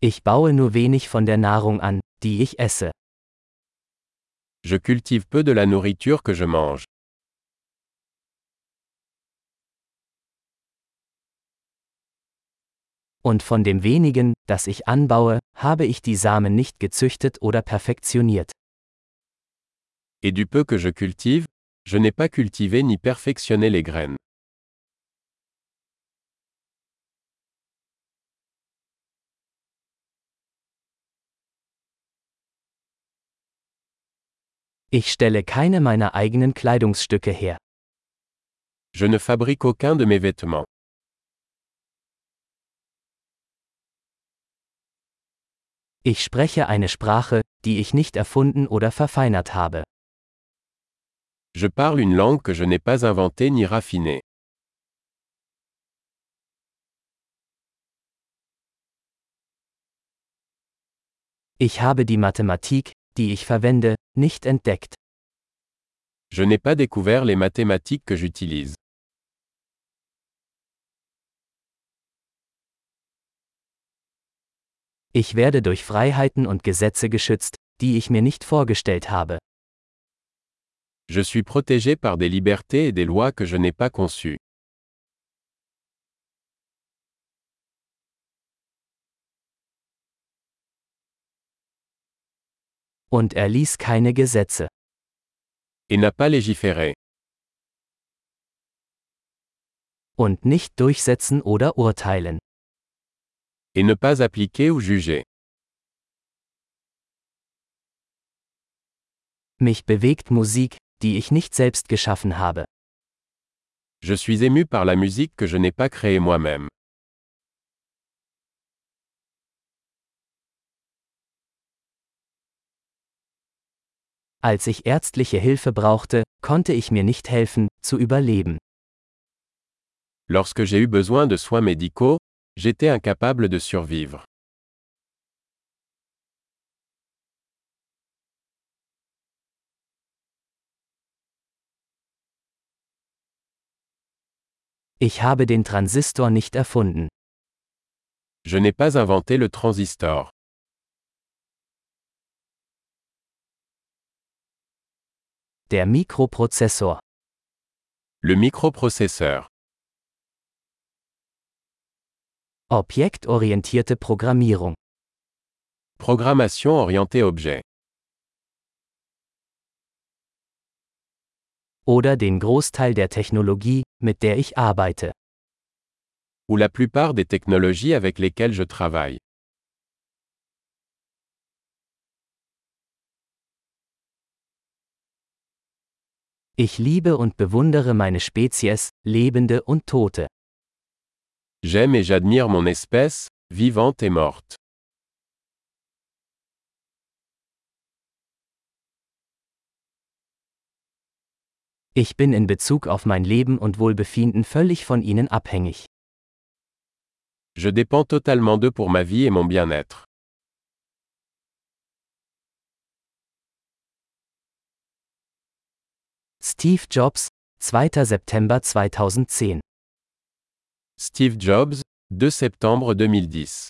Ich baue nur wenig von der Nahrung an, die ich esse. Je cultive peu de la nourriture que je mange. Und von dem wenigen, das ich anbaue, habe ich die Samen nicht gezüchtet oder perfektioniert. Et du peu que je cultive, je n'ai pas cultivé ni perfectionné les graines. Ich stelle keine meiner eigenen Kleidungsstücke her. Je ne fabrique aucun de mes vêtements. Ich spreche eine Sprache, die ich nicht erfunden oder verfeinert habe. Je parle une langue que je n'ai pas inventée ni raffinée. Ich habe die Mathematik, die ich verwende, nicht entdeckt. Je n'ai pas découvert les mathématiques que j'utilise. Ich werde durch Freiheiten und Gesetze geschützt, die ich mir nicht vorgestellt habe. Je suis protégé par des libertés et des lois que je n'ai pas conçues. Und er ließ keine Gesetze. Et n'a pas légiféré. Und nicht durchsetzen oder urteilen. Et ne pas appliquer ou juger. Mich bewegt Musik, die ich nicht selbst geschaffen habe. Je suis ému par la musique que je n'ai pas créée moi-même. Als ich ärztliche Hilfe brauchte, konnte ich mir nicht helfen, zu überleben. Lorsque j'ai eu besoin de soins médicaux, j'étais incapable de survivre. Ich habe den Transistor nicht erfunden. Je n'ai pas inventé le transistor. Der Mikroprozessor. Le microprocesseur. Objektorientierte Programmierung. Programmation orientée objet. Oder den Großteil der Technologie, mit der ich arbeite. Ou la plupart des technologies avec lesquelles je travaille. Ich liebe und bewundere meine Spezies, Lebende und Tote. J'aime et j'admire mon espèce, vivante et morte. Ich bin in Bezug auf mein Leben und Wohlbefinden völlig von ihnen abhängig. Je dépends totalement d'eux pour ma vie et mon bien-être. Steve Jobs, 2. September 2010 Steve Jobs, 2 septembre 2010.